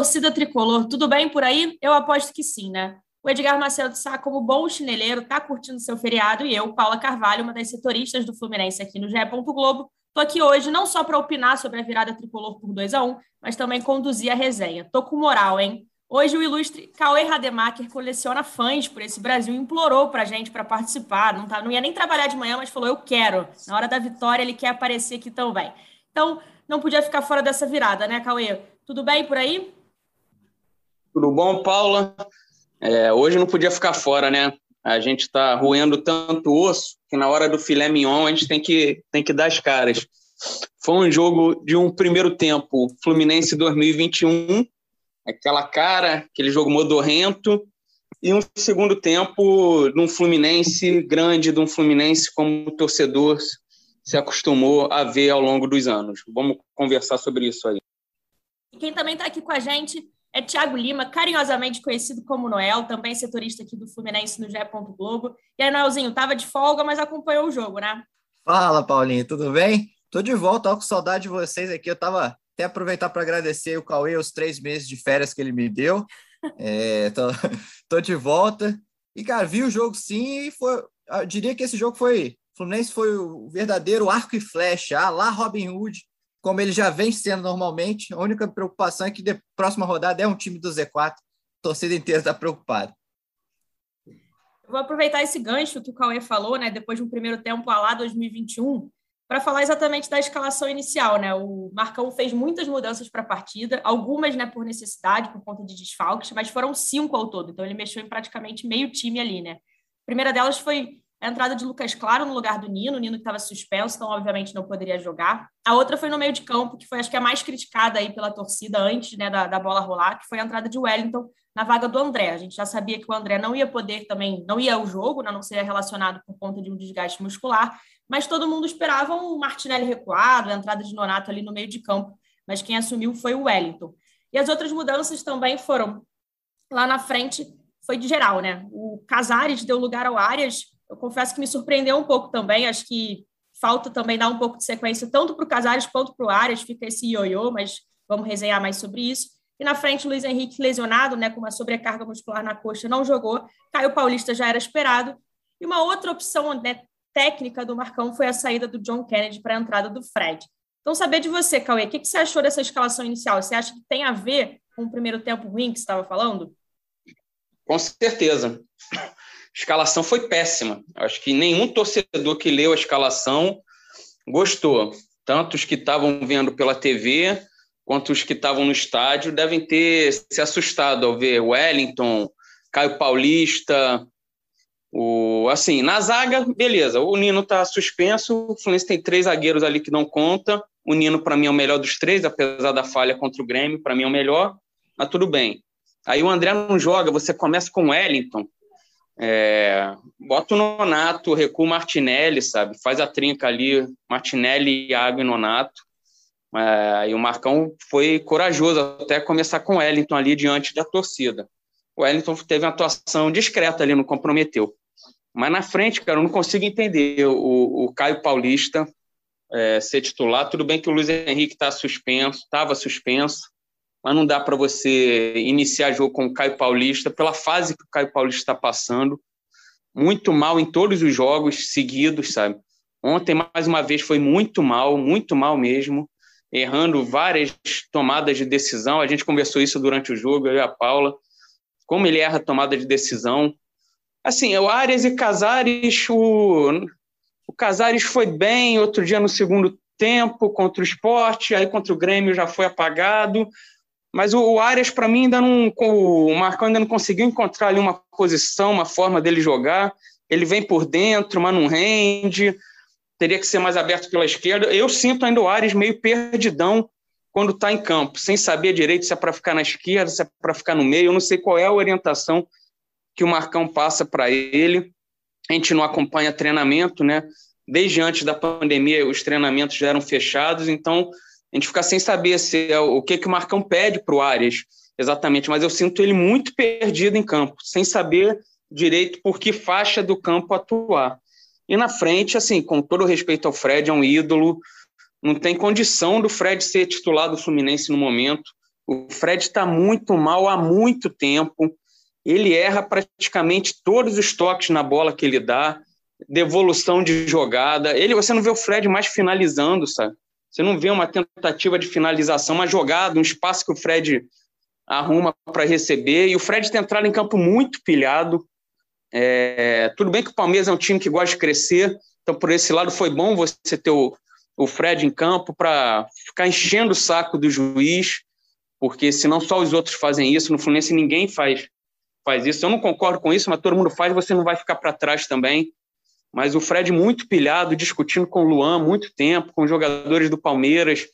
torcida tricolor, tudo bem por aí? Eu aposto que sim, né? O Edgar Macedo Sá, como bom chineleiro, está curtindo seu feriado e eu, Paula Carvalho, uma das setoristas do Fluminense aqui no GE. Globo, estou aqui hoje não só para opinar sobre a virada tricolor por 2 a 1 mas também conduzir a resenha. Tô com moral, hein? Hoje o ilustre Cauê Rademacher coleciona fãs por esse Brasil, implorou para a gente para participar, não, tá, não ia nem trabalhar de manhã, mas falou, eu quero. Na hora da vitória ele quer aparecer aqui também. Então, não podia ficar fora dessa virada, né, Cauê? Tudo bem por aí? Tudo bom, Paula? É, hoje não podia ficar fora, né? A gente está roendo tanto osso que na hora do filé mignon a gente tem que, tem que dar as caras. Foi um jogo de um primeiro tempo Fluminense 2021, aquela cara, aquele jogo modorrento, e um segundo tempo de um Fluminense grande, de um Fluminense como o torcedor se acostumou a ver ao longo dos anos. Vamos conversar sobre isso aí. Quem também está aqui com a gente é Tiago Lima, carinhosamente conhecido como Noel, também setorista aqui do Fluminense no GE. Globo. E aí, Noelzinho, tava de folga, mas acompanhou o jogo, né? Fala, Paulinho, tudo bem? Tô de volta, ó, com saudade de vocês aqui. Eu tava até aproveitar para agradecer o Cauê os três meses de férias que ele me deu. É, tô, tô de volta. E, cara, vi o jogo sim e foi. Eu diria que esse jogo foi. O Fluminense foi o verdadeiro arco e flecha. Ah, lá Robin Hood como ele já vem sendo normalmente. A única preocupação é que a próxima rodada é um time do Z4. A torcida inteira está preocupada. vou aproveitar esse gancho que o Cauê falou, né, depois de um primeiro tempo lá 2021, para falar exatamente da escalação inicial, né? O Marcão fez muitas mudanças para a partida, algumas, né, por necessidade, por conta de desfalques, mas foram cinco ao todo. Então ele mexeu em praticamente meio time ali, né? A primeira delas foi a entrada de Lucas Claro no lugar do Nino, o Nino que estava suspenso, então obviamente não poderia jogar. A outra foi no meio de campo, que foi acho que a mais criticada aí pela torcida antes né, da, da bola rolar, que foi a entrada de Wellington na vaga do André. A gente já sabia que o André não ia poder também, não ia ao jogo, né, não seria relacionado por conta de um desgaste muscular, mas todo mundo esperava um Martinelli recuado, a entrada de Nonato ali no meio de campo, mas quem assumiu foi o Wellington. E as outras mudanças também foram lá na frente, foi de geral, né? O Casares deu lugar ao Arias, eu confesso que me surpreendeu um pouco também. Acho que falta também dar um pouco de sequência tanto para o Casares quanto para o Arias. Fica esse ioiô, mas vamos resenhar mais sobre isso. E na frente, Luiz Henrique lesionado, né, com uma sobrecarga muscular na coxa, não jogou. Caio Paulista já era esperado. E uma outra opção né, técnica do Marcão foi a saída do John Kennedy para a entrada do Fred. Então, saber de você, Cauê, o que, que você achou dessa escalação inicial? Você acha que tem a ver com o primeiro tempo ruim que você estava falando? Com certeza escalação foi péssima. Acho que nenhum torcedor que leu a escalação gostou. Tanto os que estavam vendo pela TV quanto os que estavam no estádio devem ter se assustado ao ver Wellington, Caio Paulista, o assim, na zaga, beleza. O Nino está suspenso, o Fluminense tem três zagueiros ali que não conta. O Nino para mim é o melhor dos três, apesar da falha contra o Grêmio, para mim é o melhor, mas tudo bem. Aí o André não joga, você começa com o Wellington, é, bota o Nonato, recua o Martinelli, sabe? Faz a trinca ali, Martinelli, Iago e Nonato. É, e o Marcão foi corajoso até começar com o Wellington ali diante da torcida. O Wellington teve uma atuação discreta ali, não comprometeu. Mas na frente, cara, eu não consigo entender o, o Caio Paulista é, ser titular. Tudo bem que o Luiz Henrique está suspenso, estava suspenso, mas não dá para você iniciar jogo com o Caio Paulista pela fase que o Caio Paulista está passando. Muito mal em todos os jogos seguidos, sabe? Ontem, mais uma vez, foi muito mal, muito mal mesmo, errando várias tomadas de decisão. A gente conversou isso durante o jogo, eu e a Paula. Como ele erra a tomada de decisão. Assim, o Arias e Casares, o, o Casares foi bem outro dia no segundo tempo contra o esporte, aí contra o Grêmio já foi apagado. Mas o, Arias, para mim, ainda não. O Marcão ainda não conseguiu encontrar ali uma posição, uma forma dele jogar. Ele vem por dentro, mas não rende. Teria que ser mais aberto pela esquerda. Eu sinto ainda o Arias meio perdidão quando está em campo, sem saber direito se é para ficar na esquerda, se é para ficar no meio. Eu não sei qual é a orientação que o Marcão passa para ele. A gente não acompanha treinamento, né? Desde antes da pandemia, os treinamentos já eram fechados, então a gente fica sem saber se é o que, que o Marcão pede para o Arias exatamente, mas eu sinto ele muito perdido em campo, sem saber direito por que faixa do campo atuar. E na frente, assim, com todo respeito ao Fred, é um ídolo, não tem condição do Fred ser titular do Fluminense no momento. O Fred está muito mal há muito tempo. Ele erra praticamente todos os toques na bola que ele dá, devolução de jogada. Ele, você não vê o Fred mais finalizando, sabe? Você não vê uma tentativa de finalização, uma jogada, um espaço que o Fred arruma para receber. E o Fred tem entrado em campo muito pilhado. É, tudo bem que o Palmeiras é um time que gosta de crescer, então por esse lado foi bom você ter o, o Fred em campo para ficar enchendo o saco do juiz, porque senão só os outros fazem isso. No Fluminense ninguém faz, faz isso. Eu não concordo com isso, mas todo mundo faz, você não vai ficar para trás também. Mas o Fred muito pilhado, discutindo com o Luan muito tempo, com os jogadores do Palmeiras.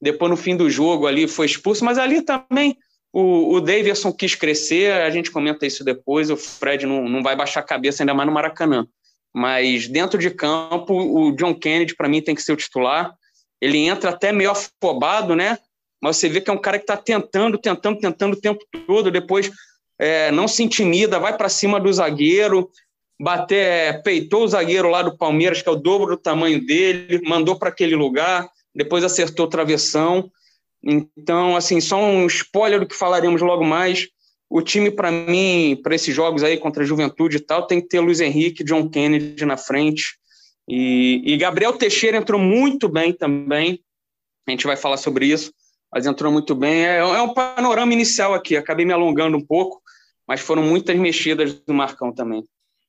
Depois, no fim do jogo, ali foi expulso. Mas ali também o, o Davidson quis crescer, a gente comenta isso depois. O Fred não, não vai baixar a cabeça, ainda mais no Maracanã. Mas dentro de campo, o John Kennedy, para mim, tem que ser o titular. Ele entra até meio afobado, né? Mas você vê que é um cara que está tentando, tentando, tentando o tempo todo. Depois é, não se intimida, vai para cima do zagueiro, bater, é, peitou o zagueiro lá do Palmeiras, que é o dobro do tamanho dele, mandou para aquele lugar, depois acertou o travessão. Então, assim, só um spoiler do que falaremos logo mais. O time, para mim, para esses jogos aí contra a Juventude e tal, tem que ter Luiz Henrique, John Kennedy na frente. E, e Gabriel Teixeira entrou muito bem também. A gente vai falar sobre isso, mas entrou muito bem. É, é um panorama inicial aqui. Acabei me alongando um pouco, mas foram muitas mexidas do Marcão também.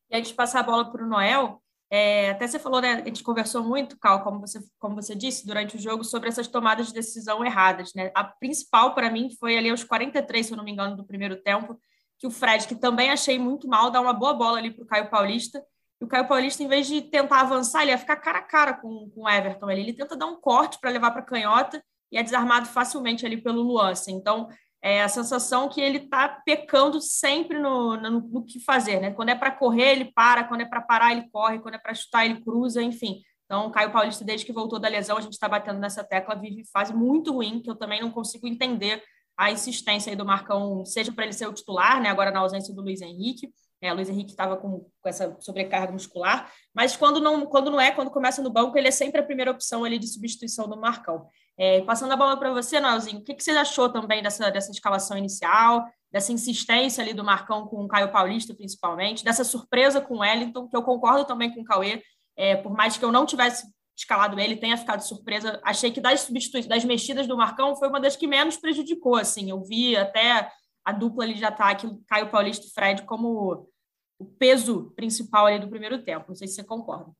E antes de passar a bola para o Noel, é, até você falou, né? A gente conversou muito, Cal, como você, como você disse, durante o jogo, sobre essas tomadas de decisão erradas, né? A principal para mim foi ali aos 43, se eu não me engano, do primeiro tempo, que o Fred, que também achei muito mal, dá uma boa bola ali para o Caio Paulista. E o Caio Paulista, em vez de tentar avançar, ele ia ficar cara a cara com, com o Everton ali. Ele tenta dar um corte para levar para a canhota e é desarmado facilmente ali pelo Luan. Assim. Então, é a sensação que ele está pecando sempre no, no, no, que fazer, né? Quando é para correr, ele para, quando é para parar, ele corre, quando é para chutar, ele cruza, enfim. Então, Caio Paulista, desde que voltou da lesão, a gente está batendo nessa tecla, vive fase muito ruim, que eu também não consigo entender a insistência aí do Marcão, seja para ele ser o titular, né? Agora na ausência do Luiz Henrique. É, Luiz Henrique estava com, com, essa sobrecarga muscular, mas quando não, quando não é, quando começa no banco, ele é sempre a primeira opção ali de substituição do Marcão. É, passando a bola para você, Noelzinho, o que, que você achou também dessa, dessa escalação inicial, dessa insistência ali do Marcão com o Caio Paulista, principalmente, dessa surpresa com o Wellington, que eu concordo também com o Cauê, é, por mais que eu não tivesse escalado ele, tenha ficado surpresa, achei que das substituições, das mexidas do Marcão, foi uma das que menos prejudicou, assim, eu vi até a dupla ali de ataque, Caio Paulista e Fred, como o peso principal ali do primeiro tempo, não sei se você concorda.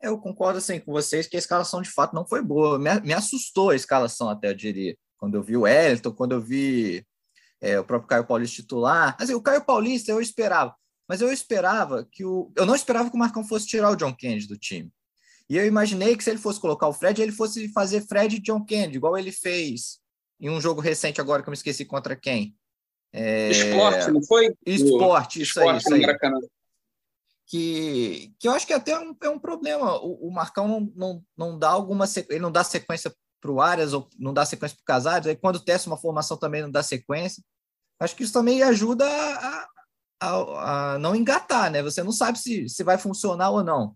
Eu concordo assim com vocês que a escalação de fato não foi boa. Me, me assustou a escalação até, eu diria. Quando eu vi o Elton, quando eu vi é, o próprio Caio Paulista titular. Assim, o Caio Paulista eu esperava, mas eu esperava que o. Eu não esperava que o Marcão fosse tirar o John Kennedy do time. E eu imaginei que se ele fosse colocar o Fred, ele fosse fazer Fred e John Kennedy, igual ele fez em um jogo recente agora que eu me esqueci contra quem. É... Esporte, não foi? Esporte, isso Esporte aí. Isso aí que, que eu acho que até é um, é um problema. O, o Marcão não, não, não dá alguma ele não dá sequência para o Arias ou não dá sequência para o Casares, aí quando testa uma formação também não dá sequência. Acho que isso também ajuda a, a, a não engatar, né? Você não sabe se, se vai funcionar ou não.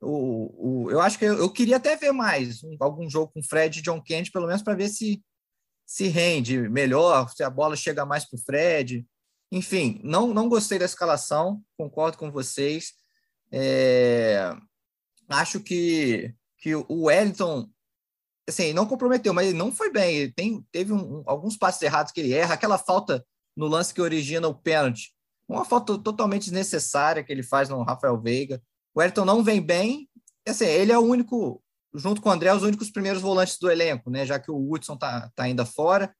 O, o, eu acho que eu, eu queria até ver mais um, algum jogo com Fred e John Kennedy, pelo menos para ver se se rende melhor, se a bola chega mais para o Fred. Enfim, não, não gostei da escalação, concordo com vocês. É, acho que, que o Wellington assim, não comprometeu, mas ele não foi bem. Ele tem, teve um, alguns passos errados que ele erra. Aquela falta no lance que origina o pênalti, uma falta totalmente desnecessária que ele faz no Rafael Veiga. O Wellington não vem bem. Assim, ele é o único, junto com o André, os únicos primeiros volantes do elenco, né? Já que o Hudson está tá ainda fora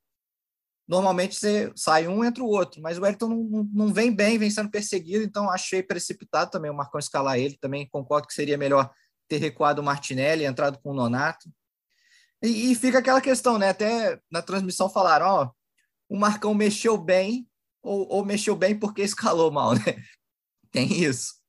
normalmente você sai um, entra o outro, mas o Elton não, não vem bem, vem sendo perseguido, então achei precipitado também o Marcão escalar ele, também concordo que seria melhor ter recuado o Martinelli, entrado com o Nonato. E, e fica aquela questão, né? Até na transmissão falaram, ó, o Marcão mexeu bem ou, ou mexeu bem porque escalou mal, né? Tem isso.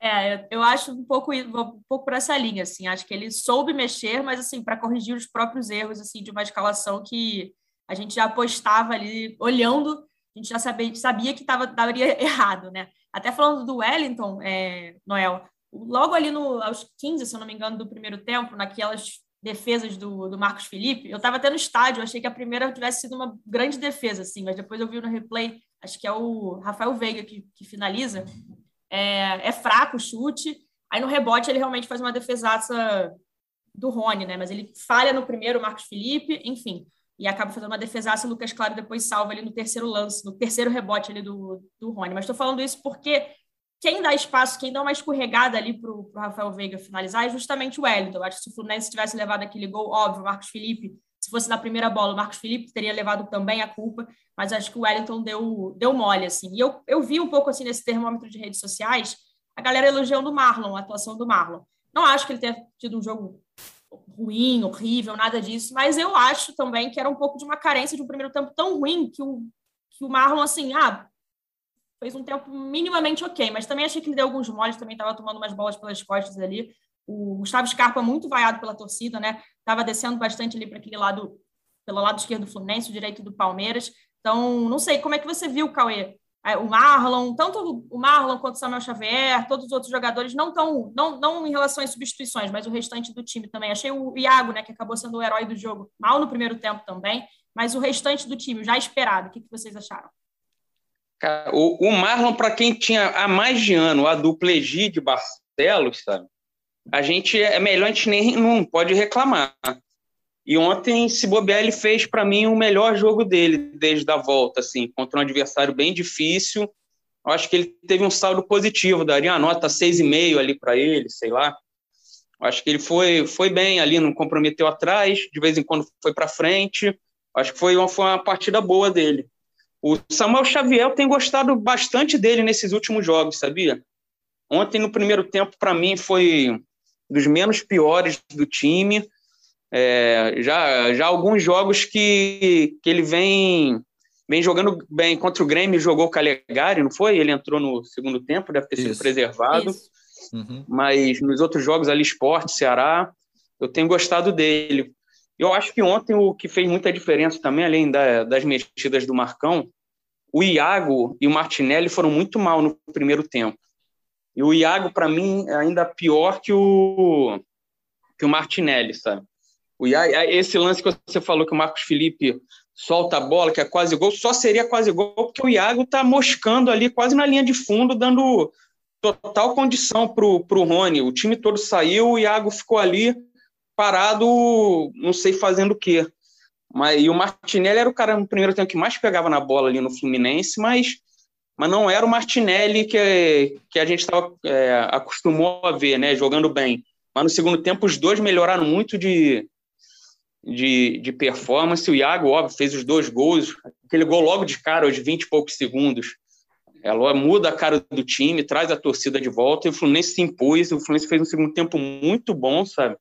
É, eu acho um pouco um pouco para essa linha, assim. Acho que ele soube mexer, mas assim para corrigir os próprios erros, assim, de uma escalação que a gente já apostava ali, olhando, a gente já sabia, sabia que tava, daria errado, né? Até falando do Wellington, é, Noel, logo ali no, aos 15, se eu não me engano, do primeiro tempo, naquelas defesas do, do Marcos Felipe. Eu estava até no estádio, achei que a primeira tivesse sido uma grande defesa, assim, mas depois eu vi no replay, acho que é o Rafael Veiga que, que finaliza. É, é fraco o chute, aí no rebote ele realmente faz uma defesaça do Rony, né? Mas ele falha no primeiro, o Marcos Felipe, enfim, e acaba fazendo uma defesaça. O Lucas Claro depois salva ali no terceiro lance, no terceiro rebote ali do, do Rony. Mas estou falando isso porque quem dá espaço, quem dá uma escorregada ali para o Rafael Veiga finalizar é justamente o Wellington. Eu acho que se o Fluminense tivesse levado aquele gol, óbvio, o Marcos Felipe, se fosse na primeira bola, o Marcos Felipe teria levado também a culpa, mas acho que o Wellington deu, deu mole, assim. E eu, eu vi um pouco, assim, nesse termômetro de redes sociais, a galera elogiando o Marlon, a atuação do Marlon. Não acho que ele tenha tido um jogo ruim, horrível, nada disso, mas eu acho também que era um pouco de uma carência de um primeiro tempo tão ruim que o, que o Marlon, assim, ah, fez um tempo minimamente ok, mas também achei que ele deu alguns moles, também estava tomando umas bolas pelas costas ali. O Gustavo Scarpa muito vaiado pela torcida, né? Estava descendo bastante ali para aquele lado, pelo lado esquerdo do Fluminense, o direito do Palmeiras. Então, não sei, como é que você viu, Cauê? É, o Marlon, tanto o Marlon quanto o Samuel Xavier, todos os outros jogadores, não tão, não, não em relação às substituições, mas o restante do time também. Achei o Iago, né, que acabou sendo o herói do jogo, mal no primeiro tempo também, mas o restante do time, já esperado, o que, que vocês acharam? o, o Marlon, para quem tinha há mais de ano a dupla Egide Barcelos, sabe? A gente é melhor a gente nem não pode reclamar. E ontem, se bobear, ele fez para mim o melhor jogo dele desde a volta, assim, contra um adversário bem difícil. Eu acho que ele teve um saldo positivo, daria uma nota 6,5 ali para ele, sei lá. Eu acho que ele foi, foi bem ali, não comprometeu atrás, de vez em quando foi para frente. Eu acho que foi uma, foi uma partida boa dele. O Samuel Xavier, tenho gostado bastante dele nesses últimos jogos, sabia? Ontem, no primeiro tempo, para mim, foi dos menos piores do time. É, já, já alguns jogos que, que ele vem, vem jogando bem. Contra o Grêmio, jogou o Calegari, não foi? Ele entrou no segundo tempo, deve ter sido Isso. preservado. Isso. Uhum. Mas nos outros jogos ali, Esporte, Ceará, eu tenho gostado dele. Eu acho que ontem o que fez muita diferença também, além da, das mexidas do Marcão, o Iago e o Martinelli foram muito mal no primeiro tempo. E o Iago, para mim, é ainda pior que o, que o Martinelli, sabe? O Iago, esse lance que você falou que o Marcos Felipe solta a bola, que é quase gol, só seria quase gol porque o Iago está moscando ali quase na linha de fundo, dando total condição para o Rony. O time todo saiu, o Iago ficou ali parado, não sei fazendo o quê. Mas, e o Martinelli era o cara no primeiro tempo que mais pegava na bola ali no Fluminense, mas, mas não era o Martinelli que, que a gente tava, é, acostumou a ver, né, jogando bem. Mas no segundo tempo os dois melhoraram muito de, de, de performance. O Iago, óbvio, fez os dois gols, aquele gol logo de cara, aos 20 e poucos segundos. Ela muda a cara do time, traz a torcida de volta e o Fluminense se impôs. O Fluminense fez um segundo tempo muito bom, sabe?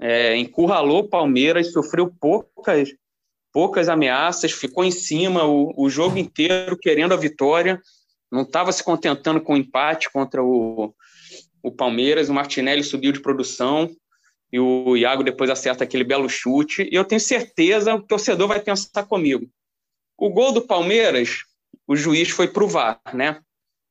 é, encurralou o Palmeiras, sofreu poucas, poucas ameaças, ficou em cima o, o jogo inteiro querendo a vitória, não estava se contentando com o empate contra o, o Palmeiras. O Martinelli subiu de produção e o Iago depois acerta aquele belo chute. E eu tenho certeza que o torcedor vai pensar comigo. O gol do Palmeiras, o juiz foi pro VAR, né?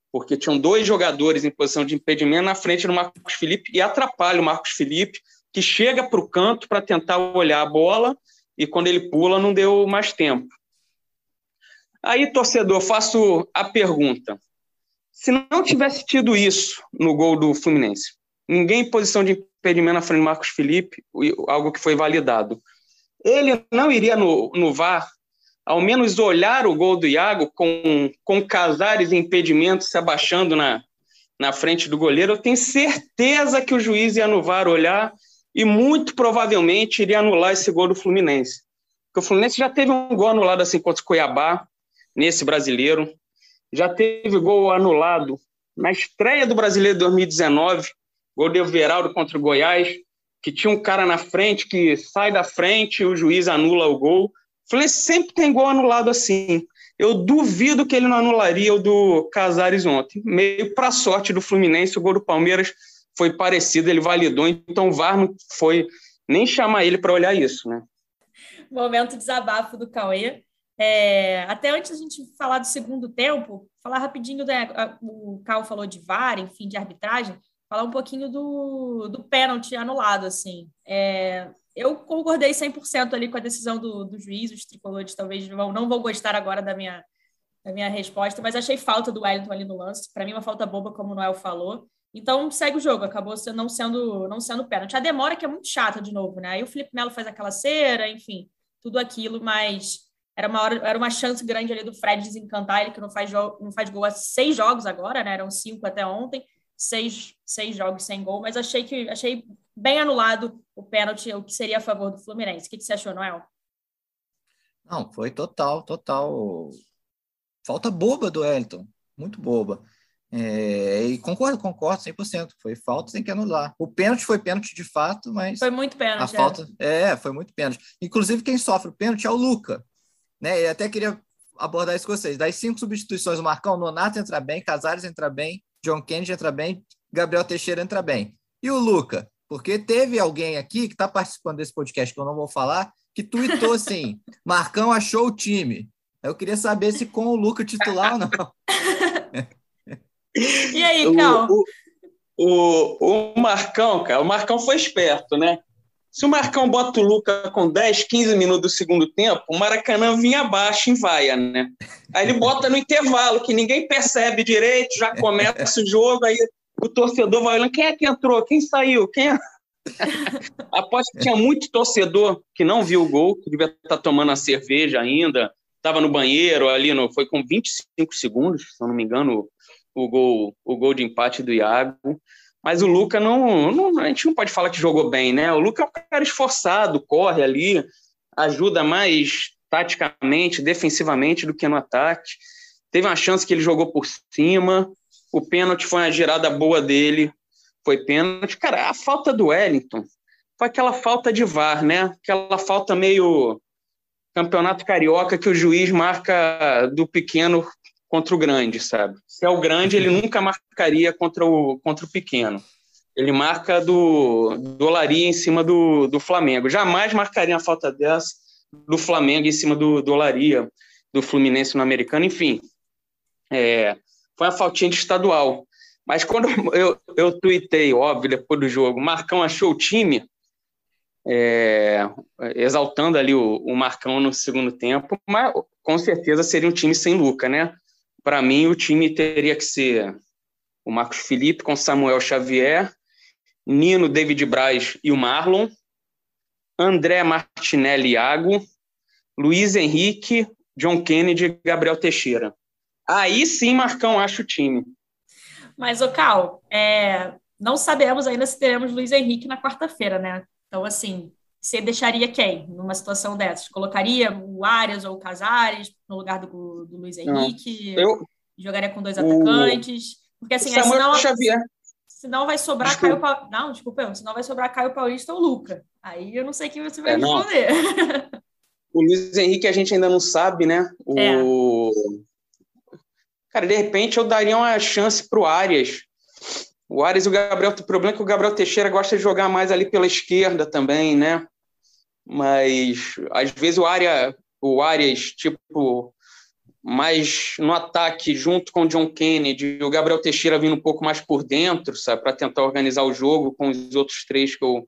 Porque tinham dois jogadores em posição de impedimento na frente do Marcos Felipe e atrapalha o Marcos Felipe que chega para o canto para tentar olhar a bola e quando ele pula não deu mais tempo. Aí, torcedor, faço a pergunta. Se não tivesse tido isso no gol do Fluminense, ninguém em posição de impedimento na frente do Marcos Felipe, algo que foi validado, ele não iria no, no VAR ao menos olhar o gol do Iago com, com Casares em impedimento se abaixando na, na frente do goleiro, eu tenho certeza que o juiz ia no VAR olhar e muito provavelmente iria anular esse gol do Fluminense. Porque o Fluminense já teve um gol anulado assim contra o Cuiabá, nesse brasileiro, já teve gol anulado na estreia do Brasileiro de 2019, gol de Everaldo contra o Goiás, que tinha um cara na frente que sai da frente e o juiz anula o gol. Fluminense sempre tem gol anulado assim. Eu duvido que ele não anularia o do Casares ontem. Meio para sorte do Fluminense, o gol do Palmeiras foi parecido, ele validou, então o VAR não foi nem chamar ele para olhar isso, né? Momento desabafo do Cauê. É, até antes da gente falar do segundo tempo, falar rapidinho, né, o Cal falou de VAR, enfim, de arbitragem, falar um pouquinho do, do pênalti anulado, assim. É, eu concordei 100% ali com a decisão do, do juiz, os tricolores talvez não, não vão gostar agora da minha, da minha resposta, mas achei falta do Wellington ali no lance, para mim uma falta boba, como o Noel falou, então segue o jogo, acabou não sendo não sendo pênalti. A demora que é muito chata de novo, né? Aí o Felipe Melo faz aquela cera, enfim, tudo aquilo, mas era uma hora, era uma chance grande ali do Fred desencantar, ele que não faz, não faz gol há seis jogos agora, né? Eram cinco até ontem, seis, seis jogos sem gol, mas achei que achei bem anulado o pênalti, o que seria a favor do Fluminense. O que, que você achou, Noel? Não, foi total, total. Falta boba do Elton, muito boba. É, e concordo, concordo 100%. Foi falta, tem que anular. O pênalti foi pênalti de fato, mas. Foi muito pênalti. A falta, é. é, foi muito pênalti. Inclusive, quem sofre o pênalti é o Luca. Né? E até queria abordar isso com vocês. Das cinco substituições, o Marcão, Nonato entra bem, Casares entra bem, John Kennedy entra bem, Gabriel Teixeira entra bem. E o Luca? Porque teve alguém aqui que está participando desse podcast, que eu não vou falar, que tuitou assim: Marcão achou o time. Eu queria saber se com o Luca titular ou não. E aí, Cal? O, o, o, Marcão, cara, o Marcão foi esperto, né? Se o Marcão bota o Luca com 10, 15 minutos do segundo tempo, o Maracanã vinha abaixo em vaia, né? Aí ele bota no intervalo, que ninguém percebe direito, já começa o jogo, aí o torcedor vai olhando, quem é que entrou? Quem saiu? Quem é? Aposto que tinha muito torcedor que não viu o gol, que devia estar tomando a cerveja ainda, estava no banheiro ali, no, foi com 25 segundos, se eu não me engano, o gol, o gol de empate do Iago. Mas o Luca não, não, A gente não pode falar que jogou bem, né? O Luca é um cara esforçado, corre ali, ajuda mais taticamente, defensivamente do que no ataque. Teve uma chance que ele jogou por cima. O pênalti foi uma girada boa dele. Foi pênalti. Cara, a falta do Wellington foi aquela falta de VAR, né? Aquela falta meio campeonato carioca que o juiz marca do pequeno contra o grande, sabe? Se é o grande, ele nunca marcaria contra o, contra o pequeno. Ele marca do, do Olaria em cima do, do Flamengo. Jamais marcaria uma falta dessa do Flamengo em cima do, do Olaria, do Fluminense no americano, enfim. É, foi uma faltinha de estadual. Mas quando eu, eu tuitei, óbvio, depois do jogo, Marcão achou o time, é, exaltando ali o, o Marcão no segundo tempo, mas com certeza seria um time sem Luca, né? Para mim, o time teria que ser o Marcos Felipe com Samuel Xavier, Nino, David Braz e o Marlon, André Martinelli Iago, Luiz Henrique, John Kennedy e Gabriel Teixeira. Aí sim, Marcão acha o time. Mas, o Cal, é, não sabemos ainda se teremos Luiz Henrique na quarta-feira, né? Então, assim, você deixaria quem numa situação dessas? Colocaria o Arias ou o Casares no lugar do, do Luiz Henrique? eu, jogaria com dois o, atacantes? Porque assim, é, senão, Xavier. senão vai sobrar desculpa. Caio Paulista. Não, desculpa, senão vai sobrar Caio Paulista ou Luca. Aí eu não sei quem você vai é, responder. o Luiz Henrique a gente ainda não sabe, né? O... É. Cara, de repente eu daria uma chance para o Arias. O Arias e o Gabriel, o problema é que o Gabriel Teixeira gosta de jogar mais ali pela esquerda também, né? Mas às vezes o área o Arias, tipo, mais no ataque, junto com o John Kennedy, o Gabriel Teixeira vindo um pouco mais por dentro, sabe, para tentar organizar o jogo com os outros três que eu,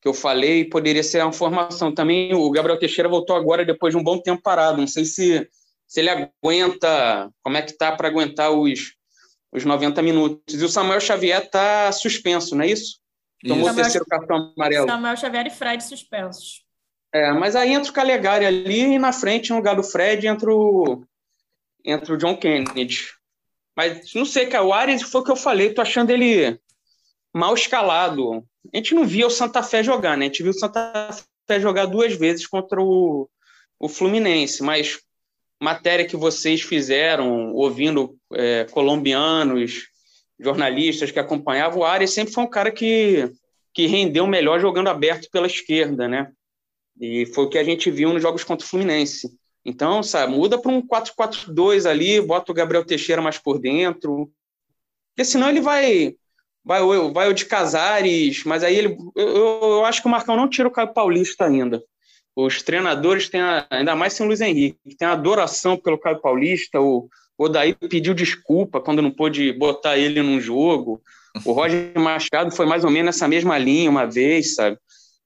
que eu falei, poderia ser uma formação. Também o Gabriel Teixeira voltou agora depois de um bom tempo parado, não sei se, se ele aguenta, como é que tá para aguentar os, os 90 minutos. E o Samuel Xavier está suspenso, não é isso? Tomou o terceiro cartão amarelo. Samuel Xavier e Fred suspensos. É, mas aí entra o Calegari ali e na frente, no lugar do Fred, entra o, entra o John Kennedy. Mas não sei, cara, o Ares foi o que eu falei, tô achando ele mal escalado. A gente não via o Santa Fé jogar, né? A gente viu o Santa Fé jogar duas vezes contra o, o Fluminense, mas matéria que vocês fizeram, ouvindo é, colombianos, jornalistas que acompanhavam, o Arias sempre foi um cara que, que rendeu melhor jogando aberto pela esquerda, né? E foi o que a gente viu nos jogos contra o Fluminense. Então, sabe, muda para um 4-4-2 ali, bota o Gabriel Teixeira mais por dentro. Porque senão ele vai vai, vai o de Casares, mas aí ele. Eu, eu acho que o Marcão não tira o Caio Paulista ainda. Os treinadores têm, a, ainda mais sem o Luiz Henrique, tem adoração pelo Caio Paulista. O, o Daí pediu desculpa quando não pôde botar ele num jogo. O Roger Machado foi mais ou menos nessa mesma linha uma vez, sabe?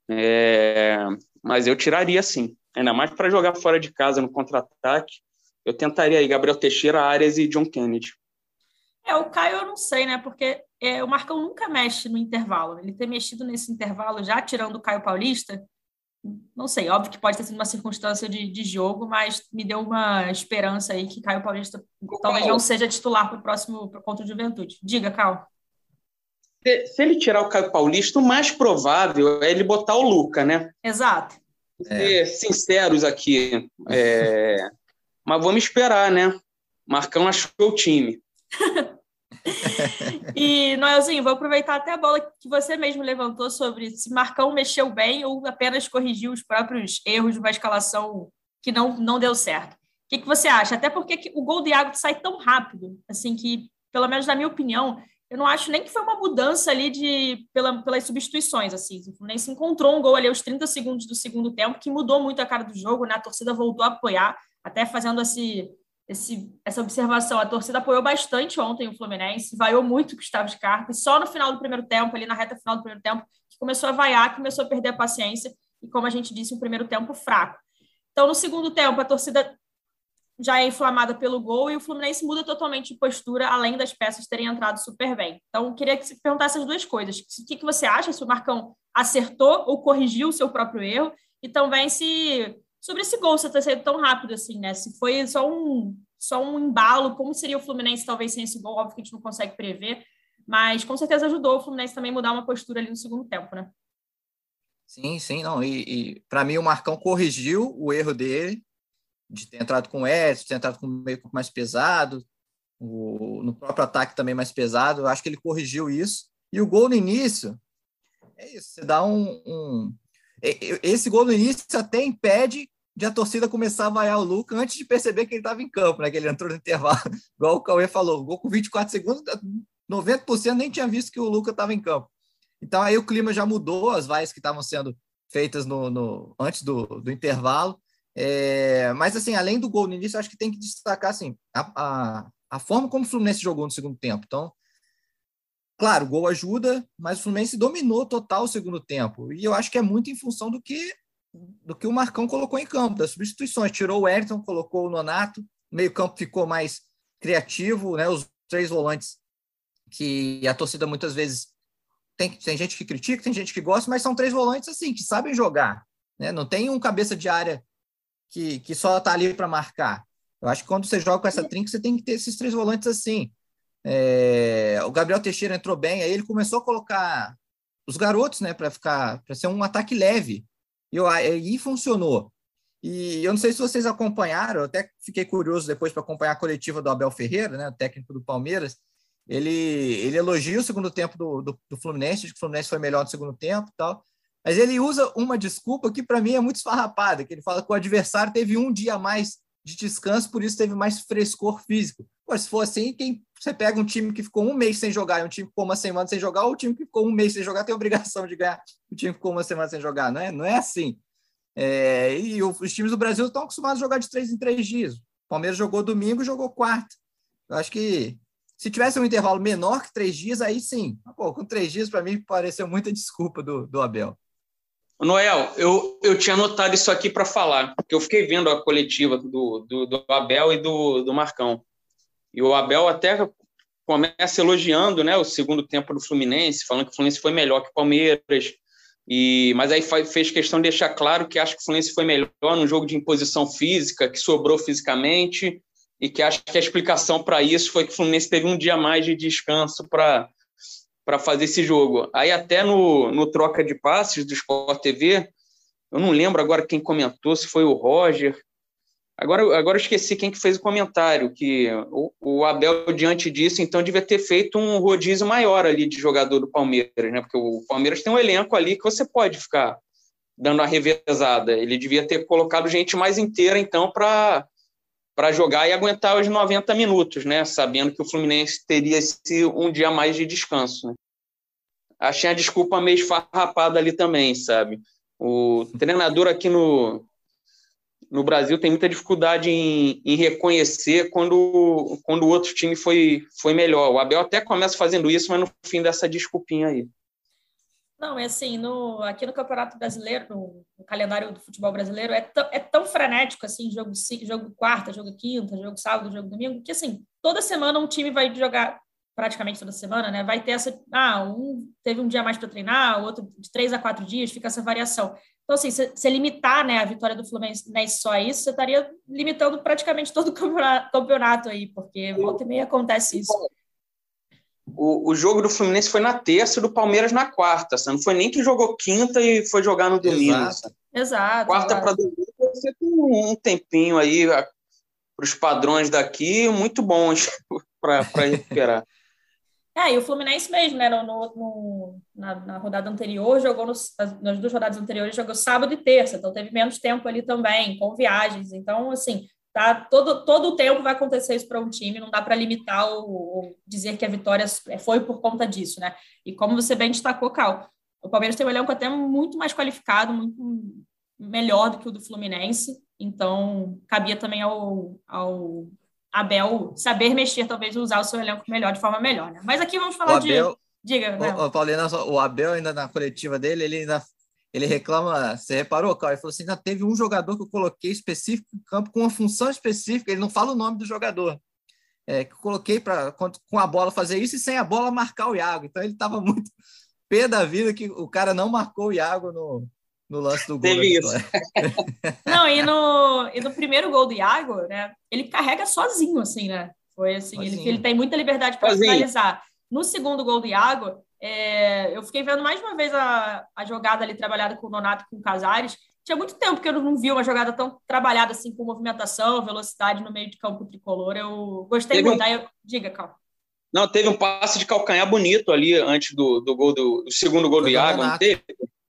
É, mas eu tiraria sim. Ainda mais para jogar fora de casa no contra-ataque. Eu tentaria aí Gabriel Teixeira, Arias e John Kennedy. É, o Caio eu não sei, né? Porque é, o Marcão nunca mexe no intervalo. Ele ter mexido nesse intervalo, já tirando o Caio Paulista, não sei, óbvio que pode ter sido uma circunstância de, de jogo, mas me deu uma esperança aí que Caio Paulista talvez não seja titular para o próximo contra o Juventude. Diga, Cal. Se, se, ele tirar o Caio Paulista, o mais provável é ele botar o Luca, né? Exato. Ser é. sinceros aqui. É... mas vamos esperar, né? Marcão achou o time. e, Noelzinho, vou aproveitar até a bola que você mesmo levantou sobre se Marcão mexeu bem ou apenas corrigiu os próprios erros de uma escalação que não, não deu certo. O que, que você acha? Até porque o gol do Iago sai tão rápido, assim, que, pelo menos na minha opinião, eu não acho nem que foi uma mudança ali de, pela, pelas substituições, assim. O Fluminense encontrou um gol ali aos 30 segundos do segundo tempo, que mudou muito a cara do jogo, né? A torcida voltou a apoiar, até fazendo esse, esse, essa observação. A torcida apoiou bastante ontem o Fluminense, vaiou muito o Gustavo Scarpa, e só no final do primeiro tempo, ali na reta final do primeiro tempo, que começou a vaiar, começou a perder a paciência, e como a gente disse, um primeiro tempo fraco. Então, no segundo tempo, a torcida já é inflamada pelo gol e o Fluminense muda totalmente de postura, além das peças terem entrado super bem. Então, queria que você perguntasse as duas coisas. O que, que você acha, se o Marcão acertou ou corrigiu o seu próprio erro, e também se sobre esse gol você ter saído tão rápido assim, né? Se foi só um, só um embalo, como seria o Fluminense talvez sem esse gol? Óbvio que a gente não consegue prever, mas com certeza ajudou o Fluminense também mudar uma postura ali no segundo tempo, né? Sim, sim, não. E, e para mim o Marcão corrigiu o erro dele de ter entrado com o Edson, de ter entrado com o meio mais pesado, o, no próprio ataque também mais pesado. Eu acho que ele corrigiu isso. E o gol no início, é isso, você dá um, um esse gol no início até impede de a torcida começar a vaiar o Luca antes de perceber que ele estava em campo, né? Que ele entrou no intervalo, igual o Cauê falou, gol com 24 segundos, 90% nem tinha visto que o Luca estava em campo. Então aí o clima já mudou, as vaias que estavam sendo feitas no, no antes do, do intervalo. É, mas assim, além do gol no início, acho que tem que destacar assim, a, a, a forma como o Fluminense jogou no segundo tempo. Então, claro, o gol ajuda, mas o Fluminense dominou total o segundo tempo. E eu acho que é muito em função do que do que o Marcão colocou em campo, das substituições. Tirou o Ayrton, colocou o Nonato, o meio-campo ficou mais criativo, né? Os três volantes que a torcida muitas vezes tem, tem gente que critica, tem gente que gosta, mas são três volantes assim, que sabem jogar. Né? Não tem um cabeça de área que, que só está ali para marcar. Eu acho que quando você joga com essa trinca, você tem que ter esses três volantes assim. É, o Gabriel Teixeira entrou bem, aí ele começou a colocar os garotos, né, para ficar, para ser um ataque leve. E aí funcionou. E eu não sei se vocês acompanharam, eu até fiquei curioso depois para acompanhar a coletiva do Abel Ferreira, né, o técnico do Palmeiras. Ele, ele elogia o segundo tempo do, do, do Fluminense, que o Fluminense foi melhor no segundo tempo tal. Mas ele usa uma desculpa que para mim é muito esfarrapada, que ele fala que o adversário teve um dia a mais de descanso, por isso teve mais frescor físico. Pô, se for assim, quem você pega um time que ficou um mês sem jogar e um time que ficou uma semana sem jogar, ou o time que ficou um mês sem jogar tem obrigação de ganhar o time que ficou uma semana sem jogar, não é? Não é assim. É, e os times do Brasil estão acostumados a jogar de três em três dias. O Palmeiras jogou domingo jogou quarta. Eu acho que se tivesse um intervalo menor que três dias, aí sim. Pô, com três dias, para mim, pareceu muita desculpa do, do Abel. Noel, eu, eu tinha anotado isso aqui para falar, porque eu fiquei vendo a coletiva do, do, do Abel e do, do Marcão. E o Abel até começa elogiando né, o segundo tempo do Fluminense, falando que o Fluminense foi melhor que o Palmeiras. E, mas aí fez questão de deixar claro que acha que o Fluminense foi melhor no jogo de imposição física, que sobrou fisicamente, e que acha que a explicação para isso foi que o Fluminense teve um dia mais de descanso para para fazer esse jogo. Aí até no, no troca de passes do Sport TV, eu não lembro agora quem comentou, se foi o Roger, Agora, agora eu esqueci quem que fez o comentário, que o, o, Abel, diante disso, então, devia ter feito um rodízio maior ali de jogador do Palmeiras, né? Porque o Palmeiras tem um elenco ali que você pode ficar dando a revezada. Ele devia ter colocado gente mais inteira, então, para jogar e aguentar os 90 minutos, né? Sabendo que o Fluminense teria esse um dia mais de descanso, né? Achei a desculpa meio esfarrapada ali também, sabe? O treinador aqui no, no Brasil tem muita dificuldade em, em, reconhecer quando, quando o outro time foi, foi melhor. O Abel até começa fazendo isso, mas no fim dessa desculpinha aí. Não, é assim, no, aqui no Campeonato Brasileiro, no, no calendário do futebol brasileiro, é, é tão frenético, assim, jogo, jogo quarta, jogo quinta, jogo sábado, jogo domingo, que, assim, toda semana um time vai jogar, praticamente toda semana, né, vai ter essa, ah, um teve um dia mais para treinar, outro de três a quatro dias, fica essa variação. Então, assim, se, limitar, né, a vitória do Fluminense né, só a isso, você estaria limitando praticamente todo o campeonato, campeonato aí, porque volta e meia acontece isso o, o jogo do Fluminense foi na terça e do Palmeiras na quarta. Não foi nem que jogou quinta e foi jogar no domingo. Exato. exato quarta para domingo você tem um tempinho aí para os padrões daqui muito bons para recuperar. É, e o Fluminense mesmo, né? No, no na, na, rodada anterior, jogou nos, nas duas rodadas anteriores, jogou sábado e terça, então teve menos tempo ali também, com viagens. Então, assim, Tá? Todo, todo o tempo vai acontecer isso para um time, não dá para limitar ou, dizer que a vitória foi por conta disso, né? E como você bem destacou, Cal, o Palmeiras tem um elenco até muito mais qualificado, muito melhor do que o do Fluminense, então cabia também ao, ao Abel saber mexer, talvez usar o seu elenco melhor, de forma melhor, né? Mas aqui vamos falar Abel, de. Diga, né? O, Paulina, o Abel ainda na coletiva dele, ele ainda ele reclama, você reparou, Carl? Ele falou assim: ainda teve um jogador que eu coloquei específico no campo com uma função específica, ele não fala o nome do jogador. É, que eu coloquei para com a bola fazer isso e sem a bola marcar o Iago. Então ele estava muito pé da vida que o cara não marcou o Iago no, no lance do gol. Teve isso. não, e no, e no primeiro gol do Iago, né? Ele carrega sozinho, assim, né? Foi assim, ele, ele tem muita liberdade para finalizar. No segundo gol do Iago, é, eu fiquei vendo mais uma vez a, a jogada ali trabalhada com o Nonato e com o Casares. Tinha muito tempo que eu não vi uma jogada tão trabalhada assim, com movimentação, velocidade no meio de campo tricolor. Eu gostei teve muito. Um... Eu... Diga, Cal. Não, teve um passe de calcanhar bonito ali antes do, do gol do, do segundo gol Foi do Iago, não teve?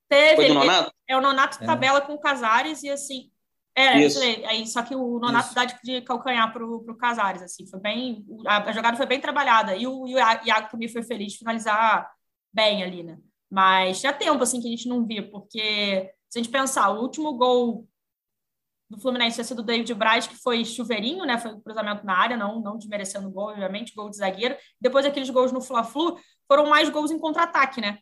Teve. Foi do Nonato? É, o Nonato é. tabela com o Casares e assim. É, isso. aí, só que o Nonato isso. dá de calcanhar para o Casares, assim, foi bem, a, a, jogada foi bem trabalhada, e o, e o Iago também foi feliz de finalizar bem ali, né? Mas tinha tempo, assim, que a gente não via, porque se a gente pensar, o último gol do Fluminense tinha sido do David Braz, que foi chuveirinho, né? Foi um cruzamento na área, não, não desmerecendo o gol, obviamente, gol de zagueiro. Depois aqueles gols no Fla-Flu foram mais gols em contra-ataque, né?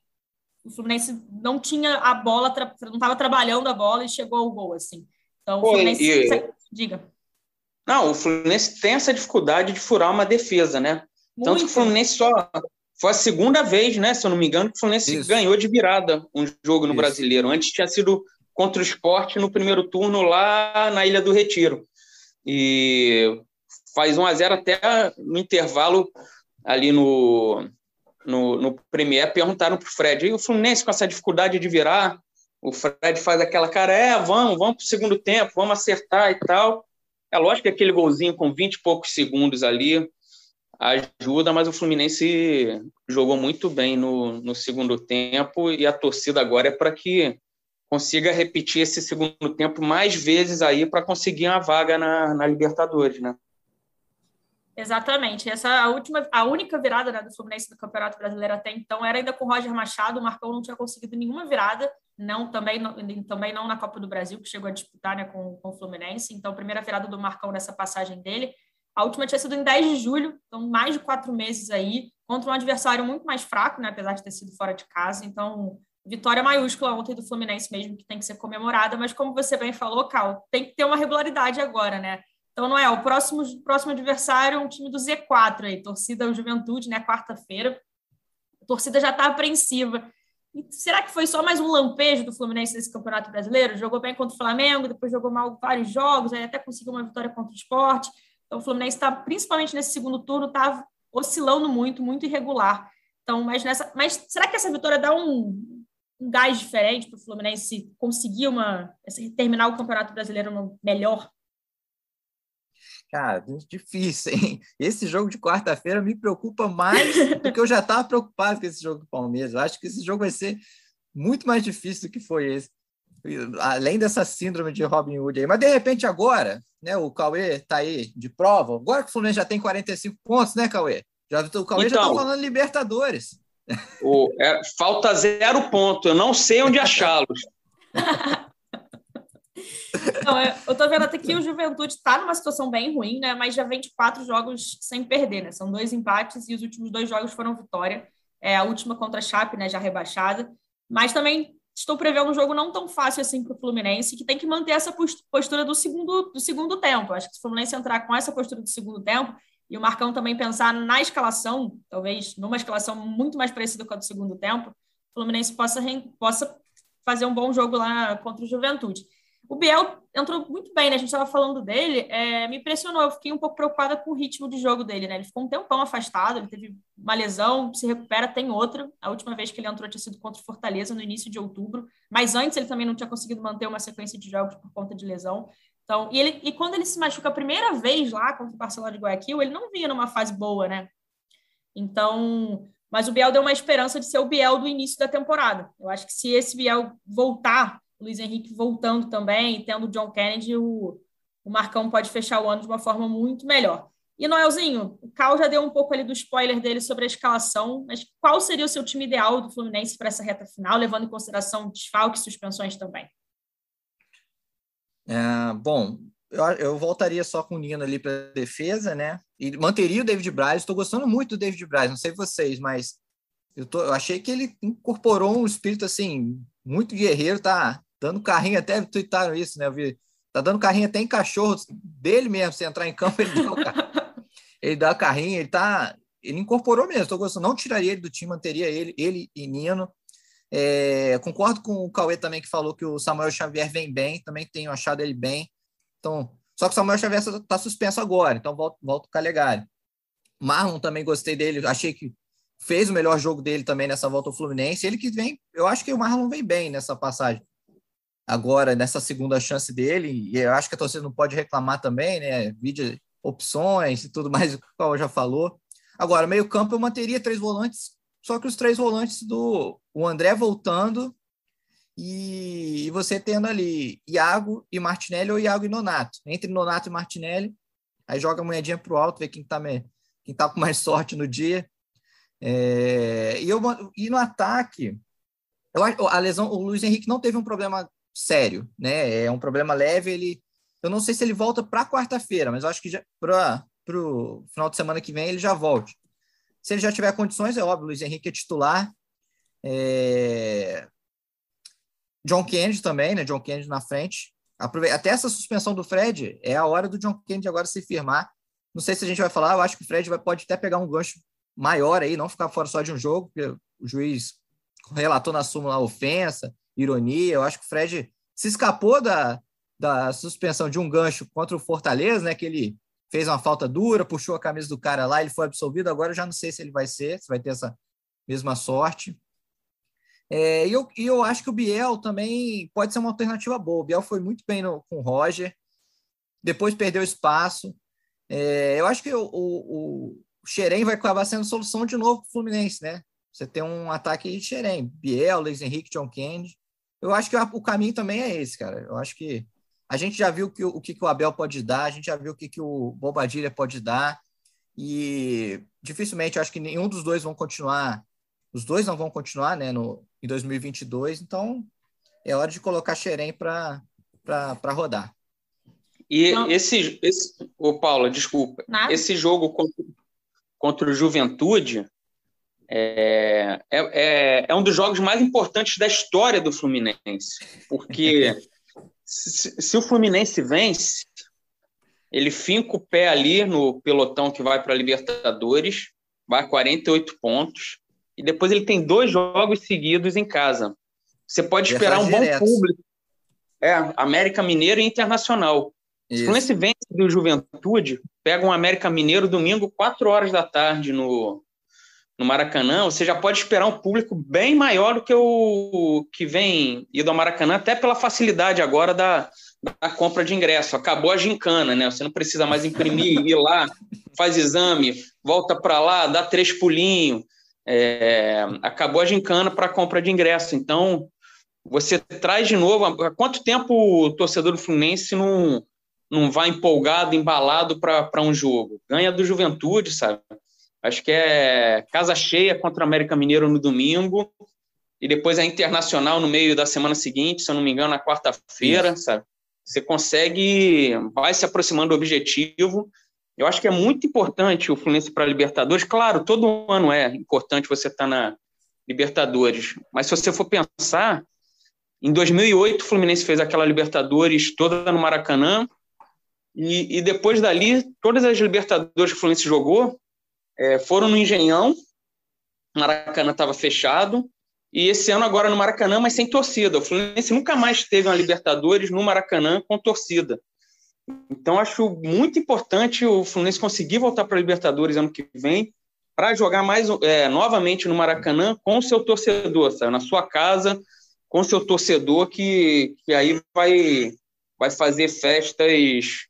O Fluminense não tinha a bola, não estava trabalhando a bola e chegou ao gol, assim. Então, o Fluminense... E... Diga. Não, o Fluminense tem essa dificuldade de furar uma defesa, né? Muito. Tanto que o Fluminense só foi a segunda vez, né? Se eu não me engano, que o Fluminense Isso. ganhou de virada um jogo no Isso. Brasileiro. Antes tinha sido contra o esporte no primeiro turno lá na Ilha do Retiro. E faz 1 a 0 até no intervalo ali no, no, no Premier, perguntaram para o Fred, e o Fluminense com essa dificuldade de virar, o Fred faz aquela cara, é, vamos, vamos para o segundo tempo, vamos acertar e tal. É lógico que aquele golzinho com 20 e poucos segundos ali, ajuda, mas o Fluminense jogou muito bem no, no segundo tempo e a torcida agora é para que consiga repetir esse segundo tempo mais vezes aí para conseguir uma vaga na, na Libertadores, né? Exatamente. Essa a última, a única virada né, do Fluminense do Campeonato Brasileiro até então era ainda com o Roger Machado. O Marcão não tinha conseguido nenhuma virada, não também não, também não na Copa do Brasil que chegou a disputar né, com, com o Fluminense. Então, a primeira virada do Marcão nessa passagem dele. A última tinha sido em 10 de julho, então mais de quatro meses aí, contra um adversário muito mais fraco, né, apesar de ter sido fora de casa. Então, vitória maiúscula ontem do Fluminense mesmo, que tem que ser comemorada, mas como você bem falou, Cal, tem que ter uma regularidade agora, né? Então, é, o próximo, próximo adversário é um time do Z4 aí, torcida Juventude, né, quarta-feira. A torcida já está apreensiva. E será que foi só mais um lampejo do Fluminense nesse Campeonato Brasileiro? Jogou bem contra o Flamengo, depois jogou mal vários jogos, aí até conseguiu uma vitória contra o esporte. Então, o Fluminense está, principalmente nesse segundo turno, está oscilando muito, muito irregular. Então, mas, nessa, mas será que essa vitória dá um, um gás diferente para o Fluminense conseguir uma, terminar o Campeonato Brasileiro melhor? Cara, difícil, hein? Esse jogo de quarta-feira me preocupa mais do que eu já estava preocupado com esse jogo do Palmeiras. Eu acho que esse jogo vai ser muito mais difícil do que foi esse além dessa síndrome de Robin Hood aí. Mas de repente agora, né, o Cauê tá aí de prova. Agora que o Fluminense já tem 45 pontos, né, Cauê? Já, o Cauê então, já tá então. falando Libertadores. O, é, falta zero ponto. Eu não sei onde achá-los. Não, eu tô vendo até que o Juventude está numa situação bem ruim, né? Mas já vem de quatro jogos sem perder, né? São dois empates e os últimos dois jogos foram vitória. É a última contra a Chape, né? Já rebaixada. Mas também estou prevendo um jogo não tão fácil assim para o Fluminense, que tem que manter essa postura do segundo, do segundo tempo. Acho que se o Fluminense entrar com essa postura do segundo tempo, e o Marcão também pensar na escalação, talvez numa escalação muito mais parecida com a do segundo tempo, o Fluminense possa, possa fazer um bom jogo lá contra o Juventude. O Biel entrou muito bem, né? A gente estava falando dele, é, me impressionou. Eu fiquei um pouco preocupada com o ritmo de jogo dele, né? Ele ficou um tempão afastado, ele teve uma lesão, se recupera, tem outra. A última vez que ele entrou tinha sido contra o Fortaleza no início de outubro, mas antes ele também não tinha conseguido manter uma sequência de jogos por conta de lesão. Então, e, ele, e quando ele se machuca a primeira vez lá contra o Barcelona de Guayaquil, ele não vinha numa fase boa, né? Então, mas o Biel deu uma esperança de ser o Biel do início da temporada. Eu acho que se esse Biel voltar Luiz Henrique voltando também, tendo o John Kennedy, o, o Marcão pode fechar o ano de uma forma muito melhor. E Noelzinho, o Cal já deu um pouco ali do spoiler dele sobre a escalação, mas qual seria o seu time ideal do Fluminense para essa reta final, levando em consideração desfalques e suspensões também? É, bom, eu, eu, voltaria só com o Nino ali para defesa, né? E manteria o David Braz. Estou gostando muito do David Braz, não sei vocês, mas eu, tô, eu achei que ele incorporou um espírito assim muito guerreiro, tá dando carrinho, até tuitaram isso, né? Eu vi, tá dando carrinho até em cachorros dele mesmo, se entrar em campo, ele dá, carrinho, ele dá carrinho, ele tá. Ele incorporou mesmo, tô gostando, não tiraria ele do time, manteria ele, ele e Nino. É, concordo com o Cauê também, que falou que o Samuel Xavier vem bem, também tenho achado ele bem. Então, só que o Samuel Xavier está suspenso agora, então volto, volto o Calegari. Marlon também gostei dele, achei que fez o melhor jogo dele também nessa volta ao Fluminense. Ele que vem, eu acho que o Marlon vem bem nessa passagem agora nessa segunda chance dele, e eu acho que a torcida não pode reclamar também, né? Vídeo, opções e tudo mais, o que o já falou. Agora, meio-campo eu manteria três volantes, só que os três volantes do o André voltando e, e você tendo ali Iago e Martinelli ou Iago e Nonato. Entre Nonato e Martinelli, aí joga a moedinha pro alto, vê quem tá, quem tá com mais sorte no dia. É, e, eu, e no ataque, eu, a lesão, o Luiz Henrique não teve um problema sério, né? É um problema leve. Ele, eu não sei se ele volta para quarta-feira, mas acho que para o final de semana que vem ele já volte. Se ele já tiver condições, é óbvio, Luiz Henrique é titular. É... John Kennedy também, né? John Kennedy na frente. Até essa suspensão do Fred é a hora do John Kennedy agora se firmar. Não sei se a gente vai falar, eu acho que o Fred vai, pode até pegar um gancho maior aí, não ficar fora só de um jogo, porque o juiz relatou na súmula a ofensa, ironia. Eu acho que o Fred se escapou da, da suspensão de um gancho contra o Fortaleza, né? Que ele fez uma falta dura, puxou a camisa do cara lá, ele foi absolvido. Agora eu já não sei se ele vai ser, se vai ter essa mesma sorte. É, e, eu, eu acho que o Biel também pode ser uma alternativa boa. O Biel foi muito bem no, com o Roger, depois perdeu espaço. É, eu acho que o, o, o Xerém vai acabar sendo solução de novo para o Fluminense, né? Você tem um ataque de Xerém, Biel, Luiz Henrique, John Kennedy eu acho que o caminho também é esse, cara. Eu acho que a gente já viu que, o que, que o Abel pode dar, a gente já viu o que, que o Bobadilha pode dar, e dificilmente eu acho que nenhum dos dois vão continuar, os dois não vão continuar né, no, em 2022, então é hora de colocar Xerém para rodar. E esse, esse, ô Paula, desculpa, Nada. esse jogo contra, contra o Juventude, é, é, é, é, um dos jogos mais importantes da história do Fluminense, porque se, se, o Fluminense vence, ele finca o pé ali no pelotão que vai para a Libertadores, vai a 48 pontos, e depois ele tem dois jogos seguidos em casa. Você pode esperar um bom público. É, América Mineiro e Internacional. Isso. Se o Fluminense vence do Juventude, pega um América Mineiro domingo, 4 horas da tarde no, no Maracanã, você já pode esperar um público bem maior do que o que vem ido ao Maracanã, até pela facilidade agora da, da compra de ingresso. Acabou a gincana, né? Você não precisa mais imprimir, ir lá, faz exame, volta para lá, dá três pulinhos. É, acabou a gincana para compra de ingresso. Então, você traz de novo. Há quanto tempo o torcedor do Fluminense não, não vai empolgado, embalado para um jogo? Ganha do Juventude, sabe? Acho que é casa cheia contra o América Mineiro no domingo e depois a Internacional no meio da semana seguinte, se eu não me engano, na quarta-feira, sabe? Você consegue, vai se aproximando do objetivo. Eu acho que é muito importante o Fluminense para a Libertadores. Claro, todo ano é importante você estar tá na, Libertadores. Mas se você for pensar, em 2008 o Fluminense fez aquela Libertadores toda no Maracanã, e, e depois dali, todas as Libertadores que o Fluminense jogou é, foram no Engenhão, Maracanã estava fechado, e esse ano agora no Maracanã, mas sem torcida. O Fluminense nunca mais teve uma Libertadores no Maracanã com torcida. Então, acho muito importante o Fluminense conseguir voltar para a Libertadores ano que vem, para jogar mais é, novamente no Maracanã com o seu torcedor, sabe? na sua casa, com o seu torcedor, que, que aí vai, vai fazer festas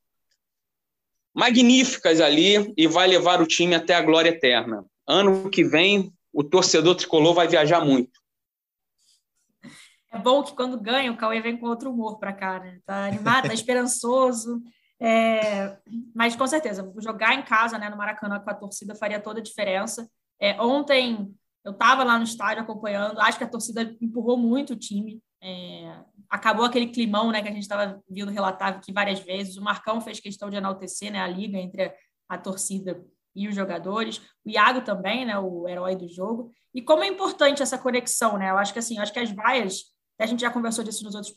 magníficas ali e vai levar o time até a glória eterna. Ano que vem, o torcedor tricolor vai viajar muito. É bom que quando ganha, o Cauê vem com outro humor para cá, né? Tá animado, tá esperançoso. É, mas com certeza, jogar em casa, né, no Maracanã com a torcida faria toda a diferença. É, ontem eu estava lá no estádio acompanhando, acho que a torcida empurrou muito o time. É, acabou aquele climão né, que a gente estava vindo relatar aqui várias vezes. O Marcão fez questão de enaltecer né, a liga entre a torcida e os jogadores. O Iago também, né, o herói do jogo. E como é importante essa conexão, né? Eu acho que assim, acho que as vaias a gente já conversou disso nos outros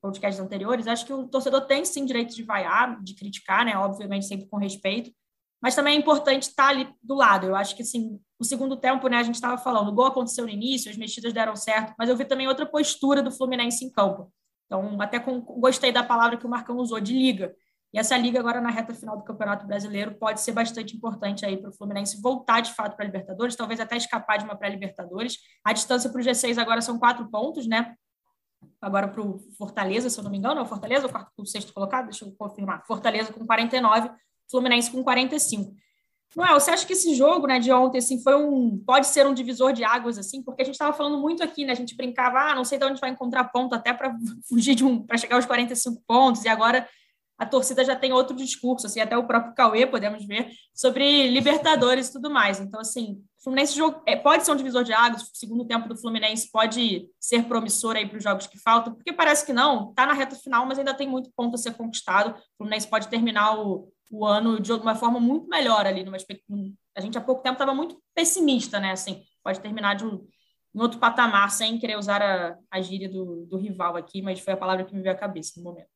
podcasts anteriores, acho que o torcedor tem sim direito de vaiar, de criticar, né? Obviamente, sempre com respeito, mas também é importante estar ali do lado. Eu acho que assim, o segundo tempo, né, a gente estava falando, o gol aconteceu no início, as mexidas deram certo, mas eu vi também outra postura do Fluminense em campo. Então, até com, gostei da palavra que o Marcão usou, de liga. E essa liga agora na reta final do Campeonato Brasileiro pode ser bastante importante aí para o Fluminense voltar de fato para a Libertadores, talvez até escapar de uma pré-Libertadores. A distância para o G6 agora são quatro pontos, né? agora para o Fortaleza, se eu não me engano, é o Fortaleza, o quarto, o sexto colocado, deixa eu confirmar. Fortaleza com 49, Fluminense com 45. Noel, você acha que esse jogo, né, de ontem, assim, foi um, pode ser um divisor de águas, assim, porque a gente estava falando muito aqui, né, a gente brincava, ah, não sei de onde vai encontrar ponto até para fugir de um, para chegar aos 45 pontos, e agora a torcida já tem outro discurso, assim, até o próprio Cauê, podemos ver, sobre Libertadores e tudo mais. Então, assim, o Fluminense é, pode ser um divisor de águas, o segundo tempo do Fluminense pode ser promissor aí para os jogos que faltam, porque parece que não, está na reta final, mas ainda tem muito ponto a ser conquistado. O Fluminense pode terminar o, o ano de uma forma muito melhor ali. Numa, a gente há pouco tempo estava muito pessimista, né? Assim, pode terminar de um, em outro patamar, sem querer usar a, a gíria do, do rival aqui, mas foi a palavra que me veio à cabeça no momento.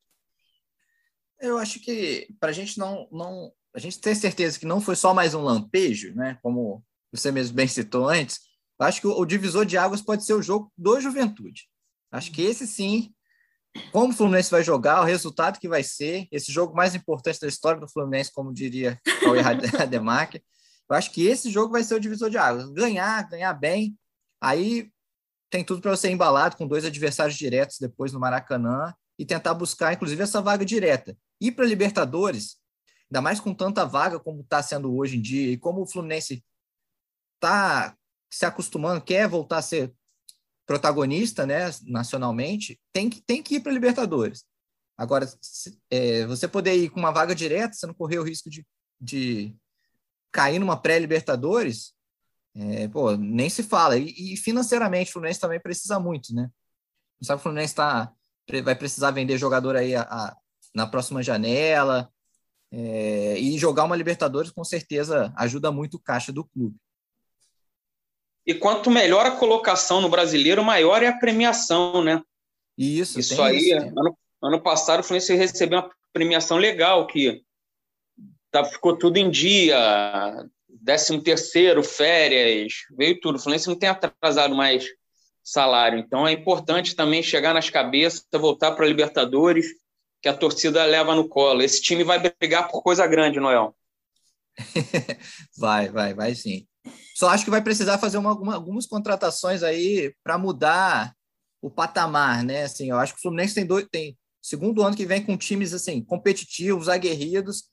Eu acho que para a gente não, não, a gente ter certeza que não foi só mais um lampejo, né? Como você mesmo bem citou antes, acho que o, o divisor de águas pode ser o jogo do Juventude. Acho que esse sim, como o Fluminense vai jogar, o resultado que vai ser, esse jogo mais importante da história do Fluminense, como diria o Rademacher, eu acho que esse jogo vai ser o divisor de águas. Ganhar, ganhar bem, aí tem tudo para você embalado com dois adversários diretos depois no Maracanã e tentar buscar, inclusive, essa vaga direta. Ir para Libertadores, ainda mais com tanta vaga como está sendo hoje em dia, e como o Fluminense está se acostumando, quer voltar a ser protagonista né, nacionalmente, tem que, tem que ir para Libertadores. Agora, se, é, você poder ir com uma vaga direta, você não correr o risco de, de cair numa pré-Libertadores, é, pô, nem se fala. E, e, financeiramente, o Fluminense também precisa muito, né? Sabe que o Fluminense tá, vai precisar vender jogador aí a, a, na próxima janela, é, e jogar uma Libertadores com certeza ajuda muito o caixa do clube. E quanto melhor a colocação no brasileiro, maior é a premiação, né? Isso, isso aí. Isso, ano, ano passado o Fluminense recebeu uma premiação legal, que tá, ficou tudo em dia, décimo terceiro, férias, veio tudo. O Fluminense não tem atrasado mais salário. Então é importante também chegar nas cabeças, voltar para a Libertadores, que a torcida leva no colo. Esse time vai brigar por coisa grande, Noel. vai, vai, vai sim. Só acho que vai precisar fazer uma, uma, algumas contratações aí para mudar o patamar, né? Assim, eu acho que o Fluminense tem dois, tem segundo ano que vem com times assim competitivos, aguerridos,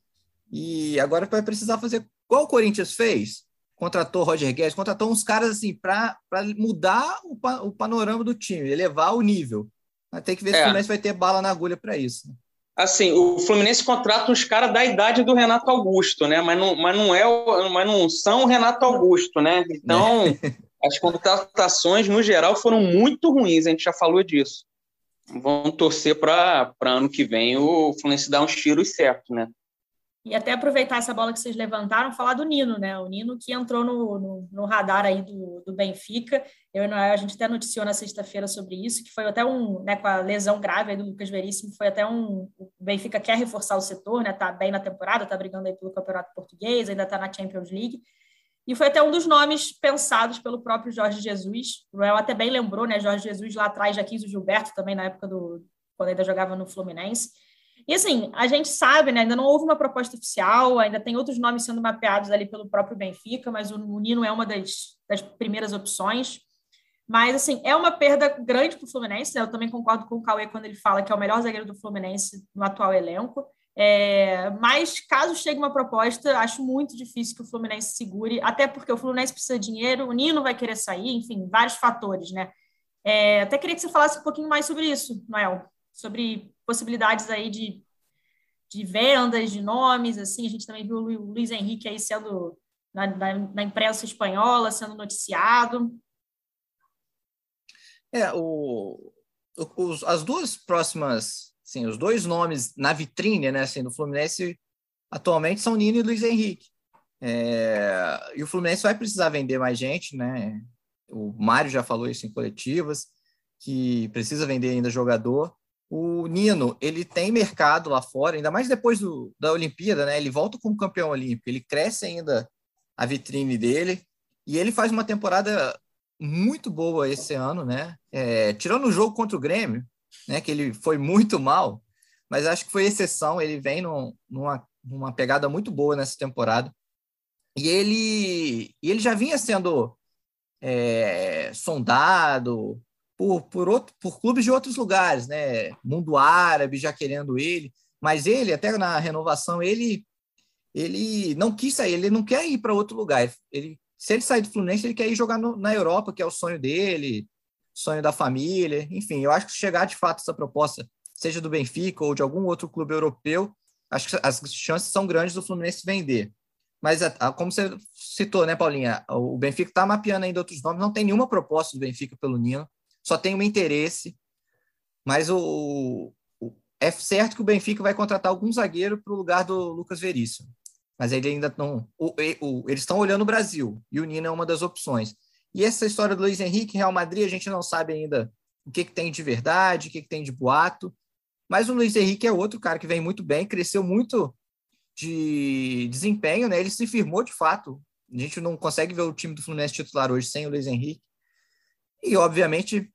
e agora vai precisar fazer igual o Corinthians fez, contratou Roger Guedes, contratou uns caras assim para mudar o, o, panorama do time, elevar o nível. Tem que ver é. se o Fluminense vai ter bala na agulha para isso. Né? Assim, o Fluminense contrata uns caras da idade do Renato Augusto, né? Mas não, mas não é, mas não são o Renato Augusto, né? Então, as contratações no geral foram muito ruins. A gente já falou disso. Vamos torcer para ano que vem o Fluminense dar uns tiros certos, né? E até aproveitar essa bola que vocês levantaram, falar do Nino, né? O Nino que entrou no, no, no radar aí do, do Benfica. Eu, a gente até noticiou na sexta-feira sobre isso, que foi até um, né, com a lesão grave do Lucas Veríssimo, foi até um. O Benfica quer reforçar o setor, né? Tá bem na temporada, tá brigando aí pelo Campeonato Português, ainda tá na Champions League. E foi até um dos nomes pensados pelo próprio Jorge Jesus. O Noel até bem lembrou, né? Jorge Jesus lá atrás já quis o Gilberto também na época do. quando ainda jogava no Fluminense. E assim, a gente sabe, né, ainda não houve uma proposta oficial, ainda tem outros nomes sendo mapeados ali pelo próprio Benfica, mas o Nino é uma das, das primeiras opções. Mas, assim, é uma perda grande para o Fluminense, né? Eu também concordo com o Cauê quando ele fala que é o melhor zagueiro do Fluminense no atual elenco. É, mas, caso chegue uma proposta, acho muito difícil que o Fluminense segure, até porque o Fluminense precisa de dinheiro, o Nino vai querer sair, enfim, vários fatores, né? É, até queria que você falasse um pouquinho mais sobre isso, Noel, sobre possibilidades aí de, de vendas, de nomes, assim, a gente também viu o Luiz Henrique aí sendo na, na, na imprensa espanhola, sendo noticiado. É, o, as duas próximas, assim, os dois nomes na vitrine, né, assim, do Fluminense atualmente são Nino e Luiz Henrique. É, e o Fluminense vai precisar vender mais gente, né? O Mário já falou isso em coletivas, que precisa vender ainda jogador o Nino, ele tem mercado lá fora, ainda mais depois do, da Olimpíada, né? Ele volta como campeão olímpico, ele cresce ainda a vitrine dele e ele faz uma temporada muito boa esse ano, né? É, tirando o jogo contra o Grêmio, né? Que ele foi muito mal, mas acho que foi exceção. Ele vem num, numa, numa pegada muito boa nessa temporada e ele, ele já vinha sendo é, sondado, por, por, outro, por clubes de outros lugares, né? Mundo árabe já querendo ele, mas ele, até na renovação, ele ele não quis sair, ele não quer ir para outro lugar. Ele, se ele sair do Fluminense, ele quer ir jogar no, na Europa, que é o sonho dele, sonho da família. Enfim, eu acho que chegar de fato essa proposta, seja do Benfica ou de algum outro clube europeu, acho que as chances são grandes do Fluminense vender. Mas, a, como você citou, né, Paulinha? O Benfica está mapeando ainda outros nomes, não tem nenhuma proposta do Benfica pelo Nino só tem um interesse, mas o, o, é certo que o Benfica vai contratar algum zagueiro para o lugar do Lucas Veríssimo. Mas ele ainda não. O, o, eles estão olhando o Brasil, e o Nino é uma das opções. E essa história do Luiz Henrique, Real Madrid, a gente não sabe ainda o que, que tem de verdade, o que, que tem de boato. Mas o Luiz Henrique é outro cara que vem muito bem, cresceu muito de desempenho, né? Ele se firmou de fato. A gente não consegue ver o time do Fluminense titular hoje sem o Luiz Henrique. E, obviamente,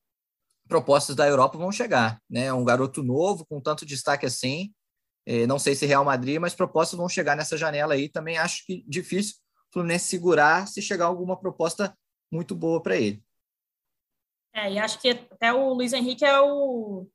propostas da Europa vão chegar. Né? Um garoto novo, com tanto destaque assim, é, não sei se Real Madrid, mas propostas vão chegar nessa janela aí. Também acho que difícil o Fluminense segurar se chegar alguma proposta muito boa para ele. É, e acho que até o Luiz Henrique é o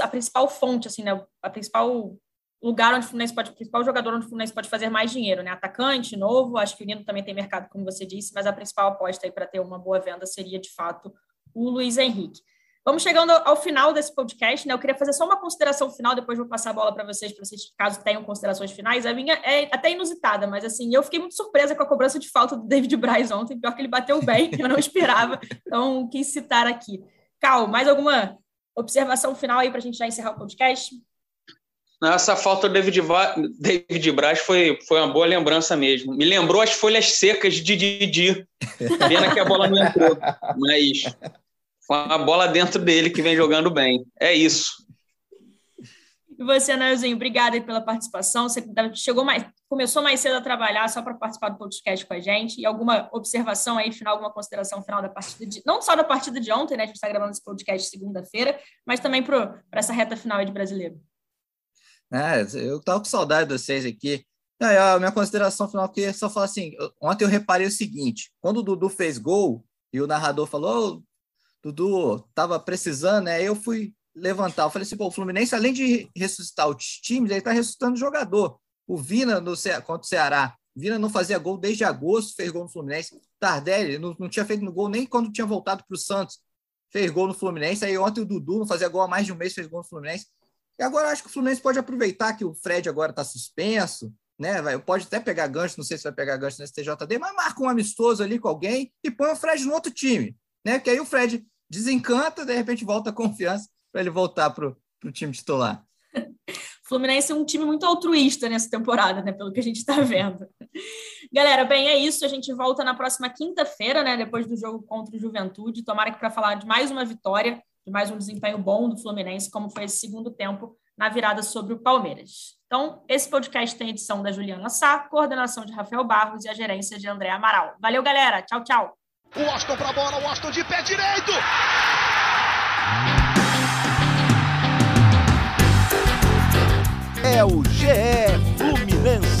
a principal fonte, assim, né? A principal lugar onde o Fluminense pode, o principal jogador onde o Fluminense pode fazer mais dinheiro, né? Atacante, novo, acho que o Nino também tem mercado, como você disse, mas a principal aposta aí para ter uma boa venda seria, de fato, o Luiz Henrique. Vamos chegando ao final desse podcast, né? Eu queria fazer só uma consideração final, depois vou passar a bola para vocês, para vocês, caso tenham considerações finais. A minha é até inusitada, mas assim, eu fiquei muito surpresa com a cobrança de falta do David Braz ontem, pior que ele bateu bem, eu não esperava, então quis citar aqui. Cal, mais alguma observação final aí para a gente já encerrar o podcast? Essa falta do David, David Braz foi, foi uma boa lembrança mesmo. Me lembrou as folhas secas de Didi. Pena que a bola não entrou. Mas foi uma bola dentro dele que vem jogando bem. É isso. E você, Nailzinho, obrigada pela participação. Você chegou mais, começou mais cedo a trabalhar só para participar do podcast com a gente. E alguma observação aí, final, alguma consideração final da partida de. Não só da partida de ontem, né? A gente está gravando esse podcast segunda-feira, mas também para essa reta final de brasileiro. É, eu tava com saudade de vocês aqui. a minha consideração final é só falar assim: ontem eu reparei o seguinte: quando o Dudu fez gol e o narrador falou, oh, Dudu tava precisando, né? Eu fui levantar. Eu falei assim: pô, o Fluminense, além de ressuscitar os times, ele tá ressuscitando o jogador. O Vina no contra o Ceará. Vina não fazia gol desde agosto, fez gol no Fluminense. Tardelli não, não tinha feito gol nem quando tinha voltado para o Santos. Fez gol no Fluminense. Aí ontem o Dudu não fazia gol há mais de um mês, fez gol no Fluminense. E agora acho que o Fluminense pode aproveitar que o Fred agora está suspenso, né? Vai, pode até pegar gancho, não sei se vai pegar gancho no STJD, mas marca um amistoso ali com alguém e põe o Fred no outro time, né? Que aí o Fred desencanta, de repente volta a confiança para ele voltar para o time titular. Fluminense é um time muito altruísta nessa temporada, né? Pelo que a gente está vendo. Galera, bem, é isso. A gente volta na próxima quinta-feira, né? Depois do jogo contra o Juventude. Tomara que para falar de mais uma vitória, de mais um desempenho bom do Fluminense, como foi esse segundo tempo na virada sobre o Palmeiras. Então, esse podcast tem edição da Juliana Sá, coordenação de Rafael Barros e a gerência de André Amaral. Valeu, galera. Tchau, tchau. O Washington pra bola, o Washington de pé direito! É o GE Fluminense.